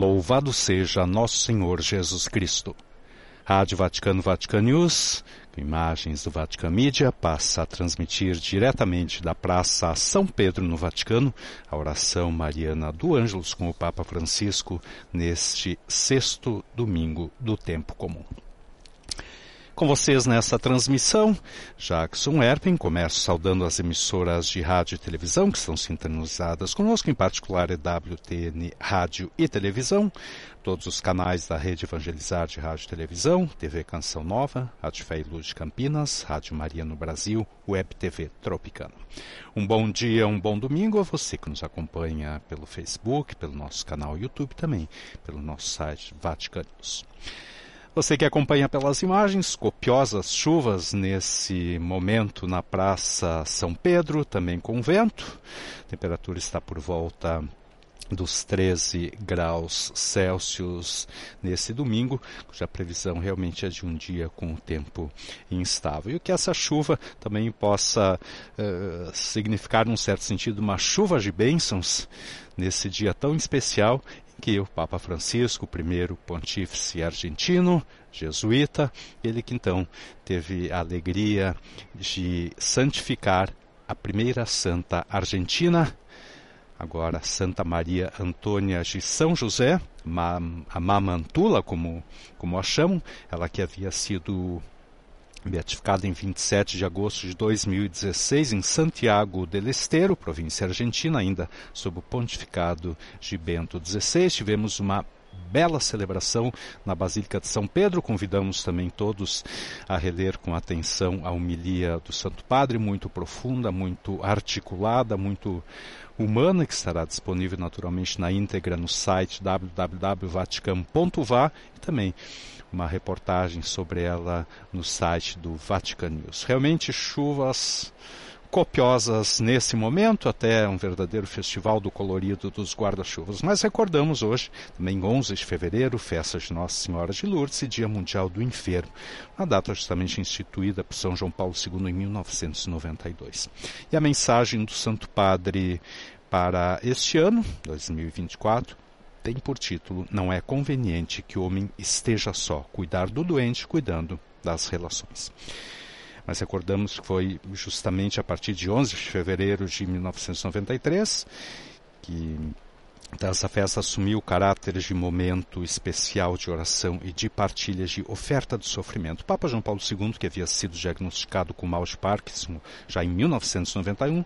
Louvado seja nosso Senhor Jesus Cristo. Rádio Vaticano Vatican News, com imagens do Vatican Media, passa a transmitir diretamente da Praça São Pedro no Vaticano a oração mariana do Ângelos com o Papa Francisco neste sexto domingo do tempo comum. Com vocês nessa transmissão, Jackson Erpin, começo saudando as emissoras de rádio e televisão que estão sintonizadas conosco, em particular EWTN Rádio e Televisão, todos os canais da Rede Evangelizar de Rádio e Televisão, TV Canção Nova, Rádio Fé e Luz de Campinas, Rádio Maria no Brasil, Web TV Tropicana. Um bom dia, um bom domingo a você que nos acompanha pelo Facebook, pelo nosso canal YouTube também, pelo nosso site Vaticanos. Você que acompanha pelas imagens, copiosas chuvas nesse momento na Praça São Pedro, também com vento. A temperatura está por volta dos 13 graus Celsius nesse domingo, cuja previsão realmente é de um dia com o tempo instável. E que essa chuva também possa uh, significar, num certo sentido, uma chuva de bênçãos nesse dia tão especial que o Papa Francisco, primeiro pontífice argentino, jesuíta, ele que então teve a alegria de santificar a primeira santa argentina, agora Santa Maria Antônia de São José, a Mamantula, como, como a chamam, ela que havia sido beatificado em 27 de agosto de 2016 em Santiago del Estero, província argentina, ainda sob o pontificado de Bento XVI. Tivemos uma bela celebração na Basílica de São Pedro. Convidamos também todos a reler com atenção a homilia do Santo Padre, muito profunda, muito articulada, muito humana, que estará disponível naturalmente na íntegra no site www.vaticam.va e também uma reportagem sobre ela no site do Vatican News. Realmente chuvas copiosas nesse momento, até um verdadeiro festival do colorido dos guarda-chuvas. Mas recordamos hoje, também 11 de fevereiro, festa de Nossa Senhora de Lourdes e Dia Mundial do Enfermo, uma data justamente instituída por São João Paulo II em 1992. E a mensagem do Santo Padre para este ano, 2024, tem por título Não é conveniente que o homem esteja só, cuidar do doente cuidando das relações. Mas recordamos que foi justamente a partir de 11 de fevereiro de 1993 que então, essa festa assumiu o caráter de momento especial de oração e de partilha de oferta do sofrimento. O Papa João Paulo II, que havia sido diagnosticado com mal de Parkinson já em 1991,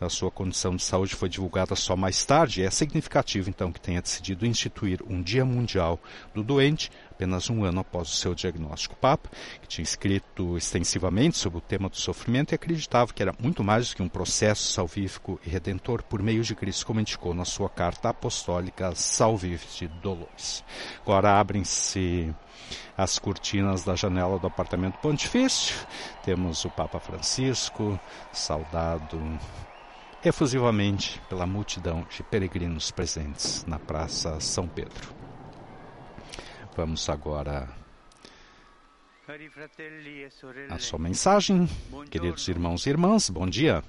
a sua condição de saúde foi divulgada só mais tarde. É significativo, então, que tenha decidido instituir um Dia Mundial do Doente apenas um ano após o seu diagnóstico. O Papa, que tinha escrito extensivamente sobre o tema do sofrimento e acreditava que era muito mais do que um processo salvífico e redentor por meio de Cristo, como indicou na sua carta apostólica Salvifici Dolores. Agora abrem-se as cortinas da janela do apartamento pontifício. Temos o Papa Francisco, saudado efusivamente pela multidão de peregrinos presentes na Praça São Pedro. Vamos agora a sua mensagem. Queridos irmãos e irmãs, bom dia.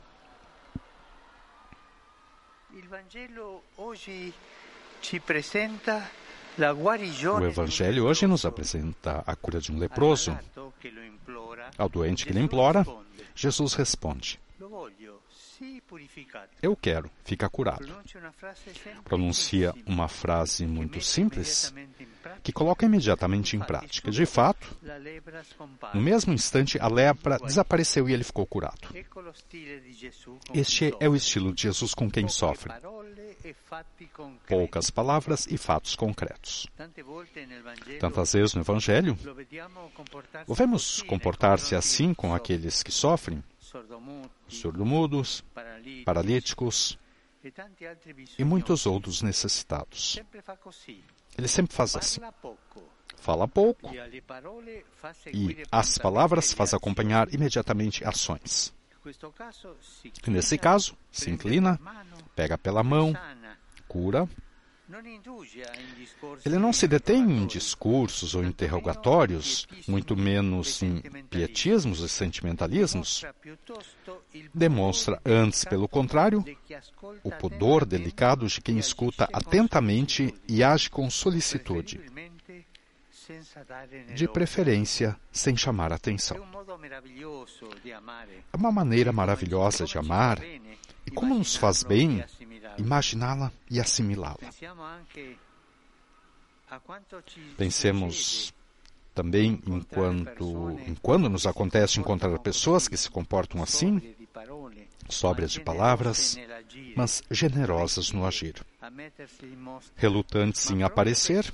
O Evangelho hoje nos apresenta a cura de um leproso. Ao doente que lhe implora, Jesus responde: eu quero, fica curado. Pronuncia uma frase muito simples que coloca imediatamente em prática. De fato, no mesmo instante, a lepra desapareceu e ele ficou curado. Este é o estilo de Jesus com quem sofre. Poucas palavras e fatos concretos. Tantas vezes no Evangelho, o vemos comportar-se assim com aqueles que sofrem, surdo-mudos, paralíticos e muitos outros necessitados. Ele sempre faz assim. Fala pouco e as palavras faz acompanhar imediatamente ações. Nesse caso, se inclina, pega pela mão, cura Ele não se detém em discursos ou interrogatórios, muito menos em pietismos e sentimentalismos. Demonstra, antes, pelo contrário, o pudor delicado de quem escuta atentamente e age com solicitude, de preferência sem chamar atenção. É uma maneira maravilhosa de amar e como nos faz bem imaginá-la e assimilá-la. Pensemos também enquanto, enquanto nos acontece encontrar pessoas que se comportam assim, sóbrias de palavras, mas generosas no agir, relutantes em aparecer,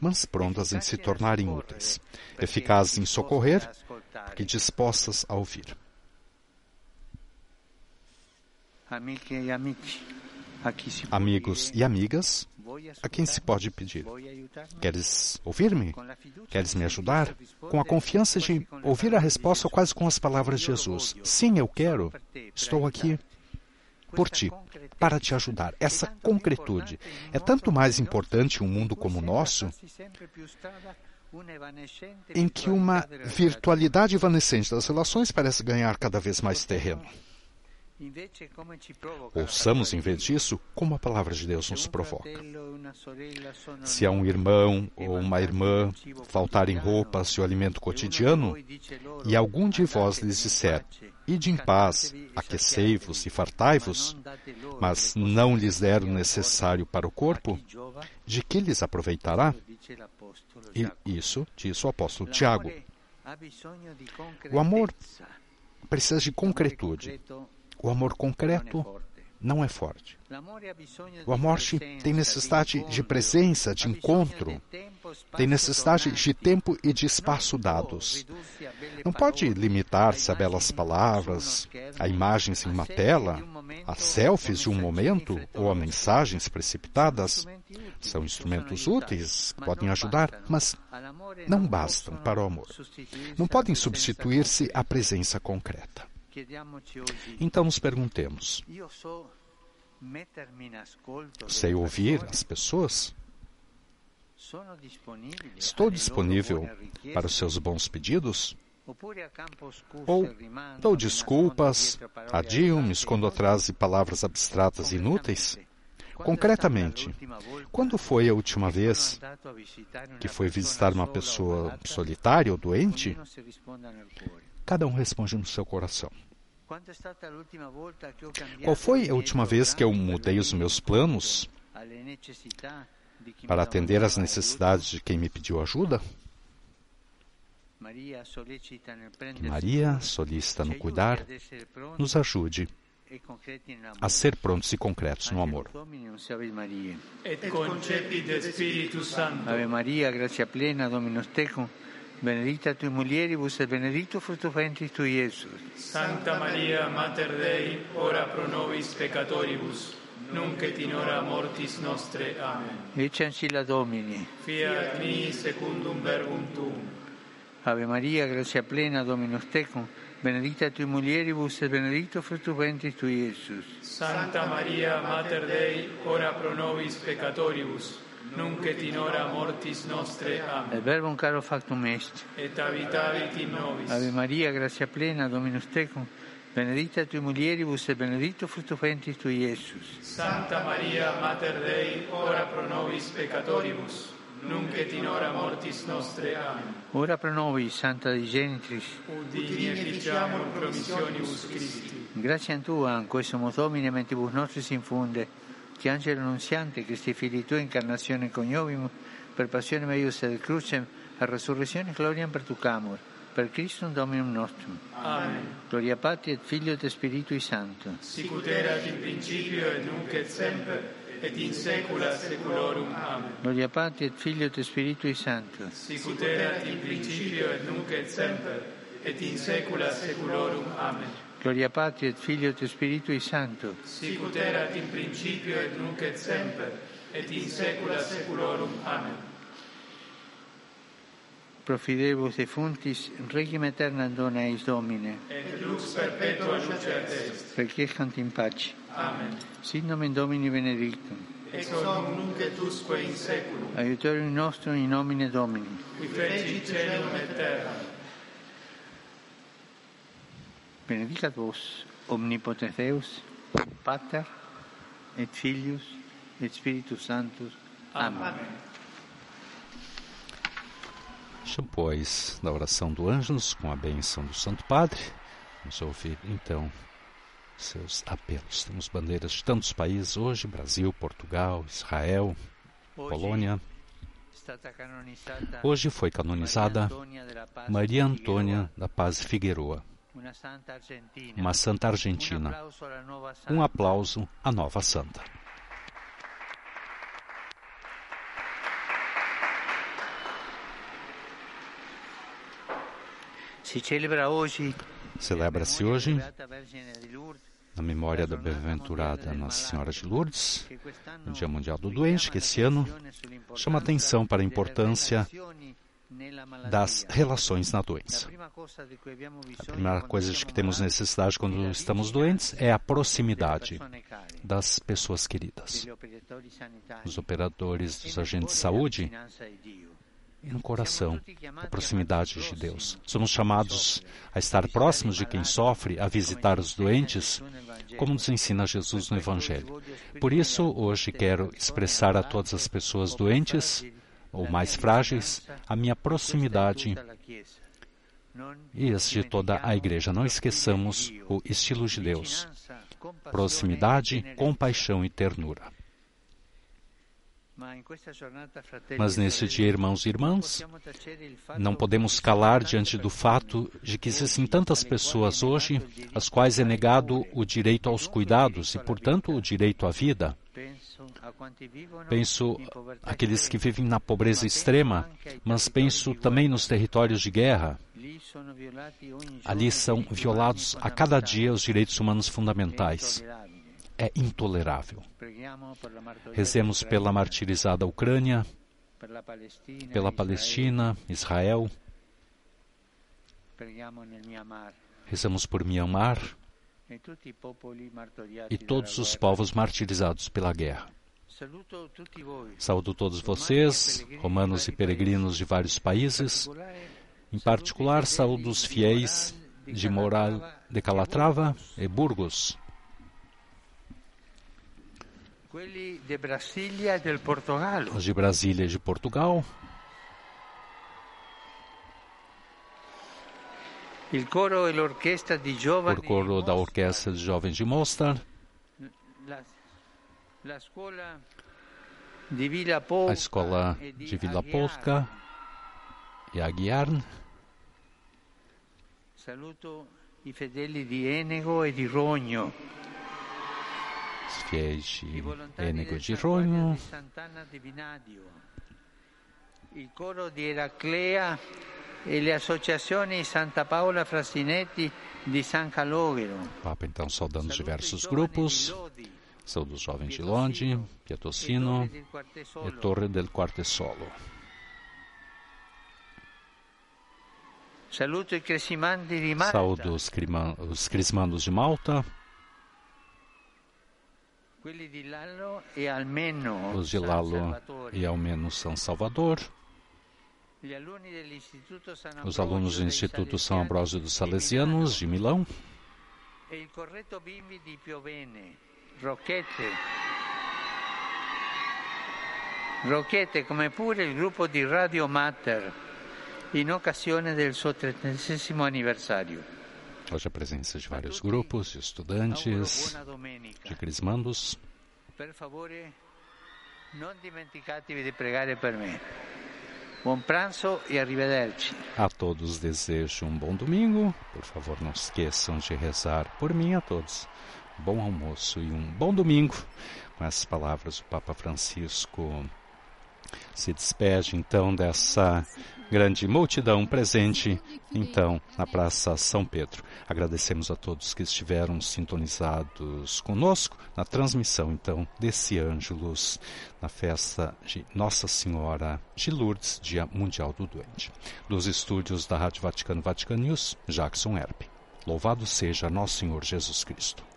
mas prontas em se tornarem úteis, eficazes em socorrer, porque dispostas a ouvir. Amigos e amigas, a quem se pode pedir? Queres ouvir-me? Queres me ajudar? Com a confiança de ouvir a resposta quase com as palavras de Jesus: Sim, eu quero. Estou aqui por ti, para te ajudar. Essa concretude é tanto mais importante em um mundo como o nosso, em que uma virtualidade evanescente das relações parece ganhar cada vez mais terreno. Ouçamos, em vez disso, como a palavra de Deus nos provoca. Se a um irmão ou uma irmã faltarem roupas e o alimento cotidiano, e algum de vós lhes disser, Ide em paz, aquecei-vos e fartai-vos, mas não lhes der o necessário para o corpo, de que lhes aproveitará? E isso diz o apóstolo Tiago. O amor precisa de concretude. O amor concreto não é forte. O amor tem necessidade de presença, de encontro, tem necessidade de tempo e de espaço dados. Não pode limitar-se a belas palavras, a imagens em uma tela, a selfies de um momento ou a mensagens precipitadas. São instrumentos úteis, podem ajudar, mas não bastam para o amor. Não podem substituir-se à presença concreta. Então nos perguntemos: sei ouvir as pessoas? Estou disponível para os seus bons pedidos? Ou dou desculpas, adio, me escondo atrás de palavras abstratas e inúteis? Concretamente, quando foi a última vez que foi visitar uma pessoa solitária ou doente? Cada um responde no seu coração. Qual foi a última vez que eu mudei os meus planos para atender às necessidades de quem me pediu ajuda? Que Maria, solicita no cuidar, nos ajude a ser prontos e concretos no amor. Et concepit de Spiritus Santo. Ave Maria, gratia plena, Dominus tecum, benedicta tu mulieribus et benedictus fructus ventris tui, Iesus. Santa Maria, Mater Dei, ora pro nobis peccatoribus, nunc et in hora mortis nostre. Amen. Ecce ancilla Domini. Fiat mi secundum verbum tuum. Ave Maria, gratia plena, Dominus tecum, benedicta tu mulieribus et benedictus fructus ventris tui, Iesus. Santa Maria, Mater Dei, ora pro nobis peccatoribus, nunc et in hora mortis nostre. Amen. Et verbum caro factum est. Et habitavit in nobis. Ave Maria, gratia plena, Dominus tecum, benedicta tui mulieribus et benedictus fructus ventris tui, Iesus. Santa Maria, Mater Dei, ora pro nobis peccatoribus, nunc et in hora mortis nostre. Amen. Ora pro nobis, Santa Dei Genitrix, Udini et diciamur promissionibus Christi. Gratia tua, in questo Domine, mentibus nostris infunde, che angelo annunziante, Christi fili tua, incarnazione coniovimus, per passione meius et crucem, a resurrezione gloriam pertucamur, per Christum Dominum nostrum. Amen. Gloria Patri et Filio et Spiritui Sancto. Sicut erat in principio et nunc et semper, et in saecula saeculorum. Amen. Gloria Patri et Filio et Spiritui Sancto. Sicut erat in principio et nunc et semper, et in saecula saeculorum. Amen. Gloria Patri et Filio et Spiritui Sancto. Sicut erat in principio et nunc et semper, et in saecula saeculorum. Amen. Profidebus defuntis, regim aeternam dona eis Domine, Et lux perpetua lucet est. requiescant in pace. Amen. Sit nomen Domini benedictum, ex hoc nunc et usque in seculum. Aiutorium nostrum in nomine Domini. Qui feci celum et terra. Benedicat vos, omnipotens Deus, Pater, et Filius, et Spiritus Sanctus. Amém. Depois da oração do Ângelus, com a bênção do Santo Padre, vamos ouvir então seus apelos. Temos bandeiras de tantos países hoje: Brasil, Portugal, Israel, Polônia. Hoje foi canonizada Maria Antônia da Paz Figueroa, uma santa argentina. Um aplauso à nova santa. Celebra-se hoje na memória da bem-aventurada Nossa Senhora de Lourdes, o Dia Mundial do Doente, que esse ano chama atenção para a importância das relações na doença. A primeira coisa de que temos necessidade quando estamos doentes é a proximidade das pessoas queridas, dos operadores, dos agentes de saúde e no coração, a proximidade de Deus. Somos chamados a estar próximos de quem sofre, a visitar os doentes, como nos ensina Jesus no Evangelho. Por isso, hoje quero expressar a todas as pessoas doentes ou mais frágeis a minha proximidade e as de toda a Igreja. Não esqueçamos o estilo de Deus: proximidade, compaixão e ternura. Mas nesse dia, irmãos e irmãs, não podemos calar diante do fato de que existem tantas pessoas hoje às quais é negado o direito aos cuidados e, portanto, o direito à vida. Penso aqueles que vivem na pobreza extrema, mas penso também nos territórios de guerra. Ali são violados a cada dia os direitos humanos fundamentais é intolerável. Rezemos pela martirizada Ucrânia, pela Palestina, Israel. Rezamos por Myanmar e todos os povos martirizados pela guerra. Saúdo todos vocês, romanos e peregrinos de vários países. Em particular, saúdo os fiéis de Moral de Calatrava e Burgos. Os de Brasília e de Portugal. O coro da Orquestra de Jovens de Mostar. A Escola de Vila Polska e Aguiar. Saluto i fedeli di Enego e di Rogno os fiéis de Ênego de Ronho, il coro di Eraclea e le associazioni Santa Paola Frassinetti di San Calogero. Papa então saudando os diversos grupos, saúde os jovens de Lodi, Pietosino e Torre del Quartesolo. Saúdo os, os crismandos de Malta. Os de Lalo e Almeno São Salvador. Os alunos do Instituto São Ambrósio dos Salesianos de Milão. E o correto bimbi di Piovene, Rocchete. Rocchete, come pure il gruppo di Radio Mater, in occasione del suo trentesimo anniversario. Hoje a presença de vários grupos de estudantes, de crismandos. Per favore, non dimenticatevi di pregare per me. Buon pranzo e arrivederci. A todos desejo um bom domingo. Por favor, não esqueçam de rezar por mim a todos. Bom almoço e um bom domingo. Com essas palavras, o Papa Francisco se despede então dessa grande multidão presente então na Praça São Pedro. Agradecemos a todos que estiveram sintonizados conosco na transmissão então desse Ângelus na festa de Nossa Senhora de Lourdes, Dia Mundial do Doente. Dos estúdios da Rádio Vaticano Vatican News, Jackson Herpe. Louvado seja nosso Senhor Jesus Cristo.